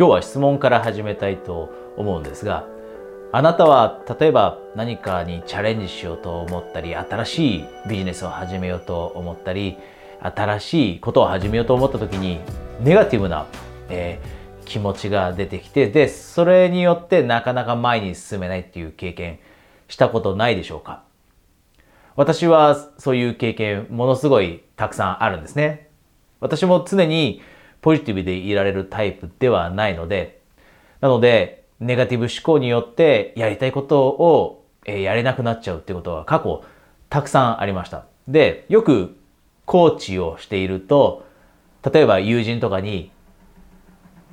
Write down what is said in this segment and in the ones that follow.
今日は質問から始めたいと思うんですがあなたは例えば何かにチャレンジしようと思ったり新しいビジネスを始めようと思ったり新しいことを始めようと思った時にネガティブな、えー、気持ちが出てきてでそれによってなかなか前に進めないっていう経験したことないでしょうか？私はそういう経験ものすごいたくさんあるんですね。私も常にポジティブでいられるタイプではないのでなのでネガティブ思考によってやりたいことをやれなくなっちゃうってことは過去たくさんありましたでよくコーチをしていると、例えば友人とかに、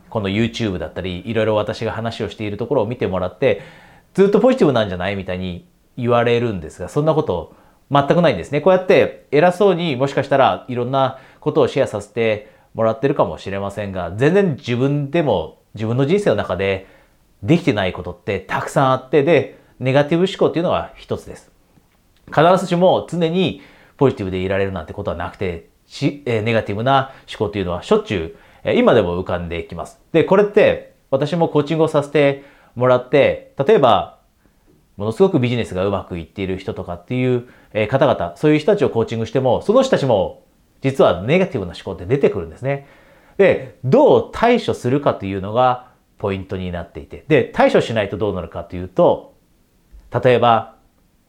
この YouTube だったり、いろいろ私が話をしているところを見てもらって、ずっとポジティブなんじゃないみたいに言われるんですが、そんなこと全くないんですね。こうやって偉そうにもしかしたらいろんなことをシェアさせてもらってるかもしれませんが、全然自分でも自分の人生の中でできてないことってたくさんあって、で、ネガティブ思考っていうのが一つです。必ずしも常にポジティブでいられるなんてことはなくて、しえネガティブな思考っていうのはしょっちゅう、え今でも浮かんでいきます。で、これって私もコーチングをさせてもらって、例えば、ものすごくビジネスがうまくいっている人とかっていう方々、そういう人たちをコーチングしても、その人たちも実はネガティブな思考って出てくるんですね。で、どう対処するかというのがポイントになっていて。で、対処しないとどうなるかというと、例えば、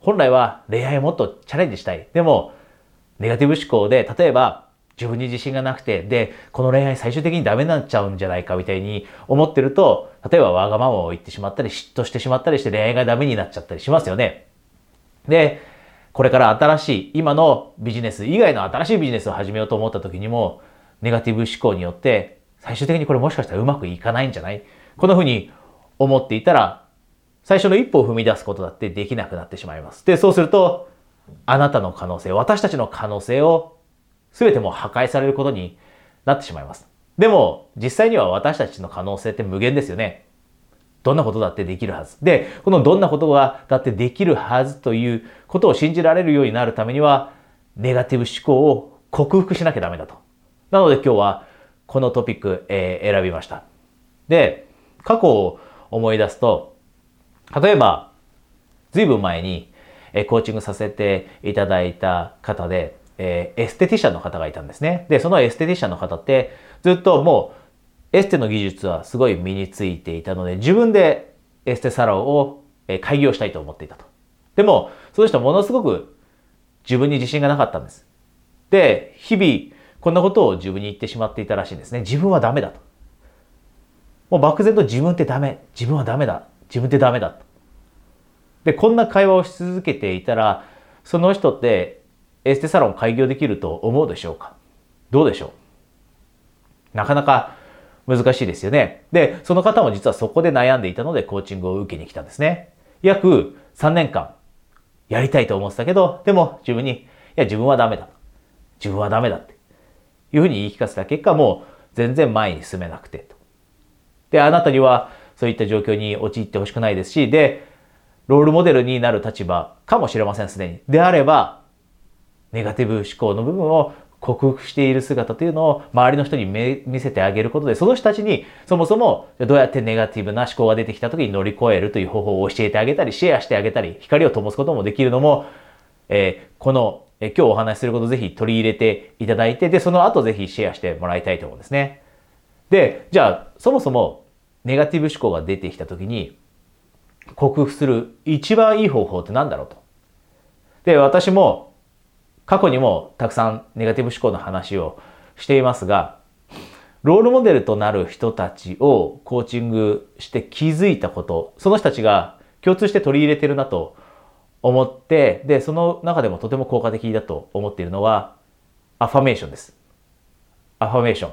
本来は恋愛をもっとチャレンジしたい。でも、ネガティブ思考で、例えば自分に自信がなくて、で、この恋愛最終的にダメになっちゃうんじゃないかみたいに思ってると、例えばわがままを言ってしまったり、嫉妬してしまったりして恋愛がダメになっちゃったりしますよね。で、これから新しい、今のビジネス以外の新しいビジネスを始めようと思った時にも、ネガティブ思考によって、最終的にこれもしかしたらうまくいかないんじゃない？こんな風に思っていたら、最初の一歩を踏み出すことだってできなくなってしまいます。で、そうすると、あなたの可能性、私たちの可能性を全ても破壊されることになってしまいます。でも、実際には私たちの可能性って無限ですよね。どんなことだってできるはず。で、このどんなことがだってできるはずということを信じられるようになるためには、ネガティブ思考を克服しなきゃダメだと。なので今日はこのトピック、えー、選びました。で、過去を思い出すと、例えば、ずいぶん前にえコーチングさせていただいた方で、えエステティシャンの方がいたんですね。で、そのエステティシャンの方ってずっともうエステの技術はすごい身についていたので、自分でエステサロンを開業したいと思っていたと。でも、その人はものすごく自分に自信がなかったんです。で、日々こんなことを自分に言ってしまっていたらしいんですね。自分はダメだと。もう漠然と自分ってダメ。自分はダメだ。自分ってダメだ。で、こんな会話をし続けていたら、その人ってエステサロン開業できると思うでしょうか？どうでしょう？なかなか難しいですよね。で、その方も実はそこで悩んでいたのでコーチングを受けに来たんですね。約3年間やりたいと思ってたけど、でも自分に、いや自分はダメだ。自分はダメだっていうふうに言い聞かせた結果、もう全然前に進めなくてと。で、あなたにはそういった状況に陥ってほしくないですし、で、ロールモデルになる立場かもしれません、すでに。であれば、ネガティブ思考の部分を克服している姿というのを周りの人に見せてあげることで、その人たちにそもそもどうやってネガティブな思考が出てきた時に乗り越えるという方法を教えてあげたり、シェアしてあげたり、光を灯すこともできるのも、えー、この、えー、今日お話しすることをぜひ取り入れていただいて、で、その後ぜひシェアしてもらいたいと思うんですね。で、じゃあ、そもそもネガティブ思考が出てきた時に、克服する一番いい方法って何だろうと。で、私も過去にもたくさんネガティブ思考の話をしていますが、ロールモデルとなる人たちをコーチングして気づいたこと、その人たちが共通して取り入れてるなと思って、で、その中でもとても効果的だと思っているのは、アファメーションです。アファメーション。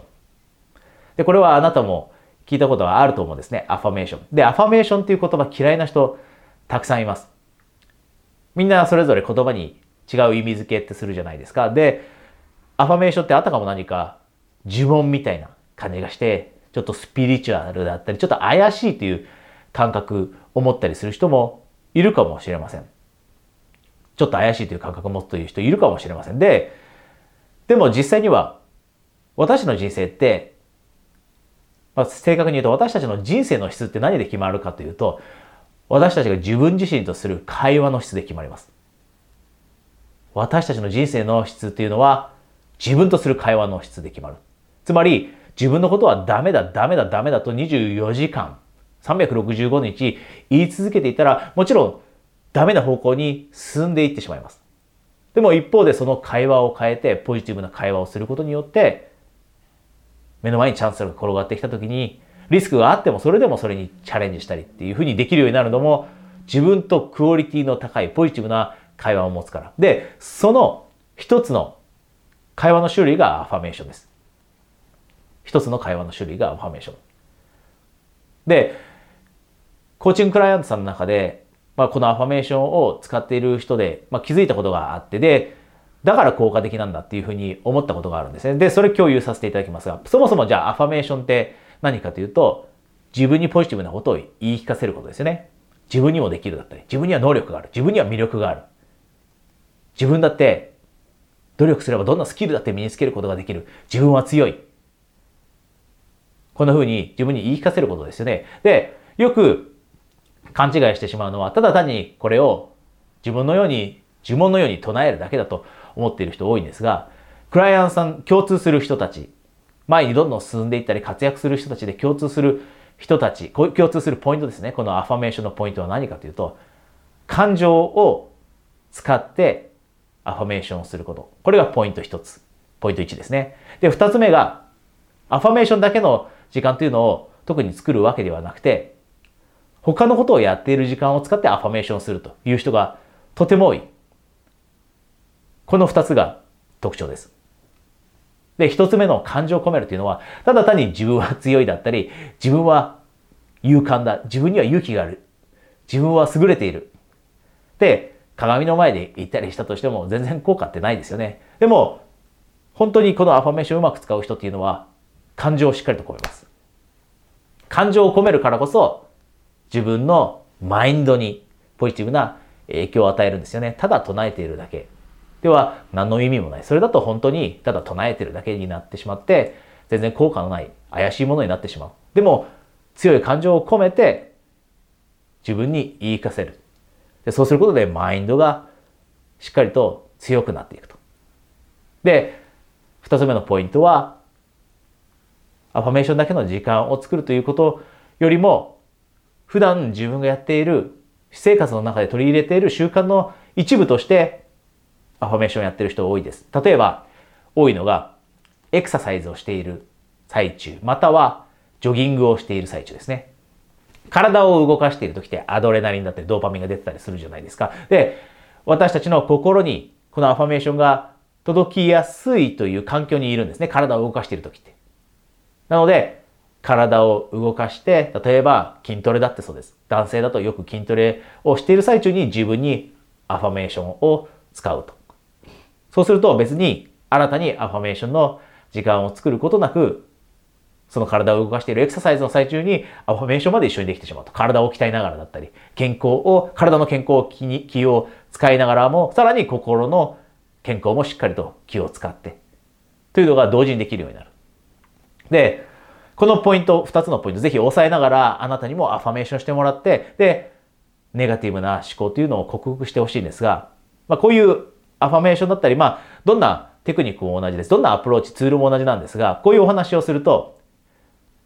で、これはあなたも聞いたことはあると思うんですね。アファメーション。で、アファメーションっていう言葉嫌いな人たくさんいます。みんなそれぞれ言葉に違う意味付けってするじゃないですか。で、アファメーションってあたかも何か呪文みたいな感じがして、ちょっとスピリチュアルだったり、ちょっと怪しいという感覚を持ったりする人もいるかもしれません。ちょっと怪しいという感覚を持つという人いるかもしれません。で、でも実際には私の人生ってまあ、正確に言うと私たちの人生の質って何で決まるかというと、私たちが自分自身とする会話の質で決まります。私たちの人生の質っていうのは自分とする会話の質で決まる。つまり自分のことはダメだ、ダメだ、ダメだと24時間、365日言い続けていたらもちろんダメな方向に進んでいってしまいます。でも一方でその会話を変えてポジティブな会話をすることによって目の前にチャンスが転がってきた時にリスクがあってもそれでもそれにチャレンジしたりっていうふうにできるようになるのも自分とクオリティの高いポジティブな会話を持つから。で、その一つの会話の種類がアファメーションです。一つの会話の種類がアファメーション。で、コーチングクライアントさんの中で、まあ、このアファメーションを使っている人で、まあ、気づいたことがあって、で、だから効果的なんだっていうふうに思ったことがあるんですね。で、それ共有させていただきますが、そもそもじゃあアファメーションって何かというと、自分にポジティブなことを言い聞かせることですよね。自分にもできるだったり、自分には能力がある、自分には魅力がある。自分だって努力すればどんなスキルだって身につけることができる。自分は強い。こんな風に自分に言い聞かせることですよね。で、よく勘違いしてしまうのは、ただ単にこれを自分のように、呪文のように唱えるだけだと思っている人多いんですが、クライアントさん、共通する人たち、前にどんどん進んでいったり活躍する人たちで共通する人たち、共通するポイントですね。このアファメーションのポイントは何かというと、感情を使ってアファメーションをすること。これがポイント一つ。ポイント1ですね。で、二つ目が、アファメーションだけの時間というのを特に作るわけではなくて、他のことをやっている時間を使ってアファメーションするという人がとても多い。この二つが特徴です。で、一つ目の感情を込めるというのは、ただ単に自分は強いだったり、自分は勇敢だ、自分には勇気がある、自分は優れている。で、鏡の前で言ったりしたとしても全然効果ってないですよね。でも、本当にこのアファメーションをうまく使う人っていうのは、感情をしっかりと込めます。感情を込めるからこそ、自分のマインドにポジティブな影響を与えるんですよね。ただ唱えているだけでは何の意味もない。それだと本当にただ唱えているだけになってしまって、全然効果のない怪しいものになってしまう。でも、強い感情を込めて自分に言い聞かせる。でそうすることでマインドがしっかりと強くなっていくと。で、二つ目のポイントは、アファメーションだけの時間を作るということよりも、普段自分がやっている私生活の中で取り入れている習慣の一部としてアファメーションをやっている人多いです。例えば、多いのが、エクササイズをしている最中、またはジョギングをしている最中ですね。体を動かしている時ってアドレナリンだったりドーパミンが出てたりするじゃないですか。で、私たちの心にこのアファメーションが届きやすいという環境にいるんですね。体を動かしている時って。なので、体を動かして、例えば筋トレだってそうです。男性だとよく筋トレをしている最中に自分にアファメーションを使うと。そうすると別に新たにアファメーションの時間を作ることなくその体を動かしているエクササイズの最中にアファメーションまで一緒にできてしまうと。体を鍛えながらだったり、健康を、体の健康を気に、気を使いながらも、さらに心の健康もしっかりと気を使って、というのが同時にできるようになる。で、このポイント、二つのポイント、ぜひ押さえながら、あなたにもアファメーションしてもらって、で、ネガティブな思考というのを克服してほしいんですが、まあ、こういうアファメーションだったり、まあ、どんなテクニックも同じです。どんなアプローチ、ツールも同じなんですが、こういうお話をすると、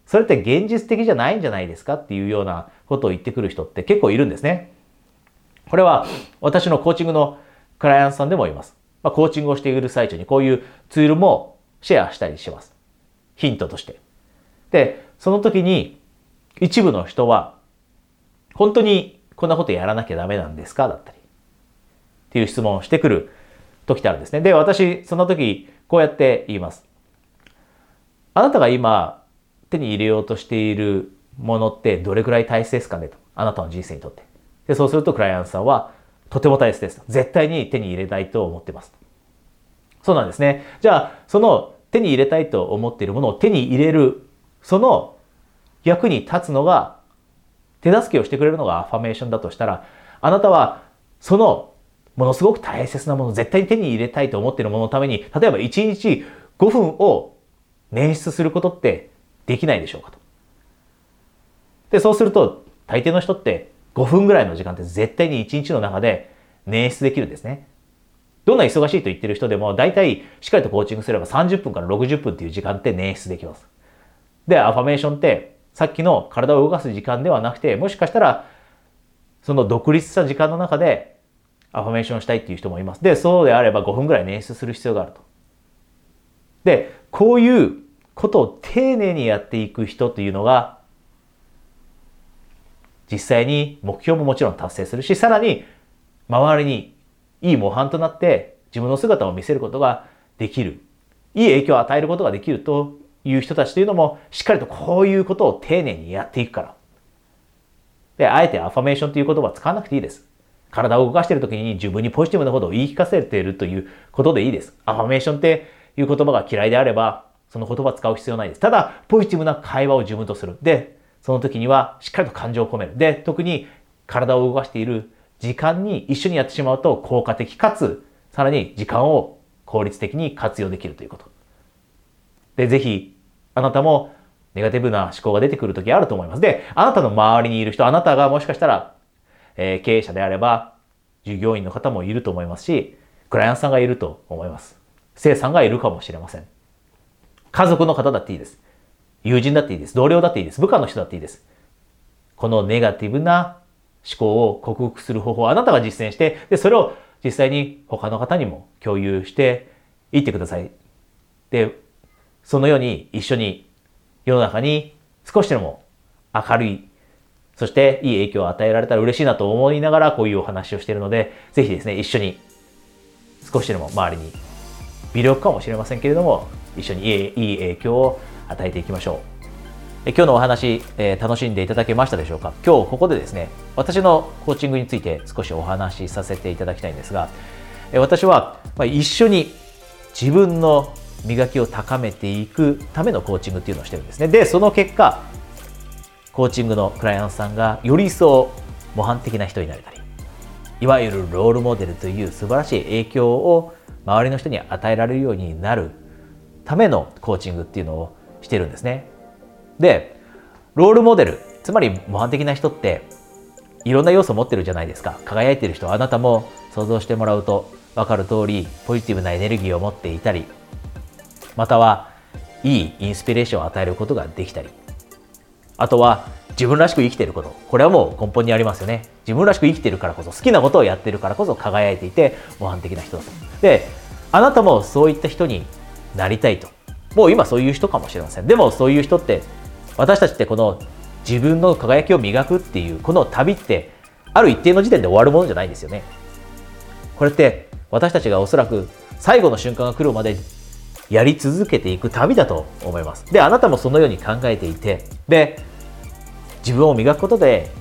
それって現実的じゃないんじゃないですかっていうようなことを言ってくる人って結構いるんですね。これは私のコーチングのクライアントさんでもいます。まあ、コーチングをしている最中にこういうツールもシェアしたりします。ヒントとして。で、その時に一部の人は本当にこんなことやらなきゃダメなんですかだったり。っていう質問をしてくる時ってあるんですね。で、私、その時こうやって言います。あなたが今手に入れようとしているものってどれくらい大切ですかねと。あなたの人生にとって。で、そうするとクライアントさんは、とても大切です。絶対に手に入れたいと思ってます。そうなんですね。じゃあ、その手に入れたいと思っているものを手に入れる、その役に立つのが、手助けをしてくれるのがアファメーションだとしたら、あなたはそのものすごく大切なもの、絶対に手に入れたいと思っているもののために、例えば1日5分を捻出することってできないでしょうかと。で、そうすると、大抵の人って5分ぐらいの時間って絶対に1日の中で捻出できるんですね。どんな忙しいと言ってる人でも、大体しっかりとコーチングすれば30分から60分っていう時間って捻出できます。で、アファメーションって、さっきの体を動かす時間ではなくて、もしかしたら、その独立した時間の中でアファメーションしたいっていう人もいます。で、そうであれば5分ぐらい捻出する必要があると。で、こういうことを丁寧にやっていく人っていうのが、実際に目標ももちろん達成するし、さらに周りにいい模範となって自分の姿を見せることができる。いい影響を与えることができるという人たちというのも、しっかりとこういうことを丁寧にやっていくから。で、あえてアファメーションという言葉は使わなくていいです。体を動かしている時に自分にポジティブなことを言い聞かせているということでいいです。アファメーションっていう言葉が嫌いであれば、その言葉使う必要ないです。ただ、ポジティブな会話を自分とする。で、その時にはしっかりと感情を込める。で、特に体を動かしている時間に一緒にやってしまうと効果的かつ、さらに時間を効率的に活用できるということ。で、ぜひ、あなたもネガティブな思考が出てくる時あると思います。で、あなたの周りにいる人、あなたがもしかしたら、えー、経営者であれば、従業員の方もいると思いますし、クライアントさんがいると思います。生産がいるかもしれません。家族の方だっていいです。友人だっていいです。同僚だっていいです。部下の人だっていいです。このネガティブな思考を克服する方法をあなたが実践して、で、それを実際に他の方にも共有していってください。で、そのように一緒に世の中に少しでも明るい、そしていい影響を与えられたら嬉しいなと思いながらこういうお話をしているので、ぜひですね、一緒に少しでも周りに微力かもしれませんけれども、一緒にいい影響を与えていきましょう。今日のお話、えー、楽しんでいただけましたでしょうか？今日ここでですね、私のコーチングについて少しお話しさせていただきたいんですが、え私は、まあ、一緒に自分の磨きを高めていくためのコーチングっていうのをしてるんですね。で、その結果、コーチングのクライアントさんがより一層模範的な人になれたり、いわゆるロールモデルという素晴らしい影響を周りの人に与えられるようになるためのコーチングっていうのをしてるんですね。で、ロールモデル、つまり模範的な人っていろんな要素を持ってるじゃないですか。輝いてる人、あなたも想像してもらうと分かる通り、ポジティブなエネルギーを持っていたり、またはいいインスピレーションを与えることができたり、あとは自分らしく生きてること。これはもう根本にありますよね。自分らしく生きてるからこそ、好きなことをやってるからこそ輝いていて模範的な人だと。で、あなたもそういった人になりたいと。もう今そういう人かもしれません。でもそういう人って私たちってこの自分の輝きを磨くっていうこの旅ってある一定の時点で終わるものじゃないですよね。これって私たちがおそらく最後の瞬間が来るまでやり続けていく旅だと思います。で、あなたもそのように考えていて、で、自分を磨くことで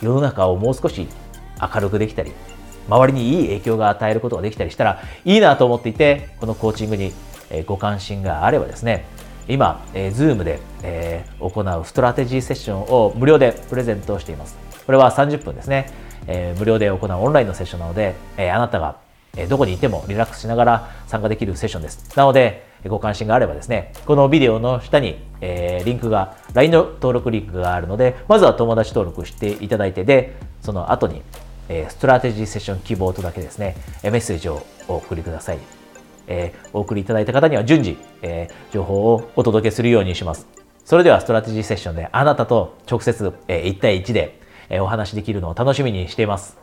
世の中をもう少し明るくできたり、周りにいい影響が与えることができたりしたらいいなと思っていて、このコーチングにご関心があればですね、今、え、Zoom で、え、行うストラテジーセッションを無料でプレゼントしています。これは30分ですね。え、無料で行うオンラインのセッションなので、え、あなたが、どこにいてもリラックスしながら参加できるセッションです。なので、ご関心があればですね、このビデオの下に、え、リンクが、LINE の登録リンクがあるので、まずは友達登録していただいて、で、その後に、え、ストラテジーセッション希望とだけですね、メッセージをお送りください。えー、お送りいただいた方には順次、えー、情報をお届けするようにします。それではストラテジーセッションであなたと直接、えー、1対1で、えー、お話しできるのを楽しみにしています。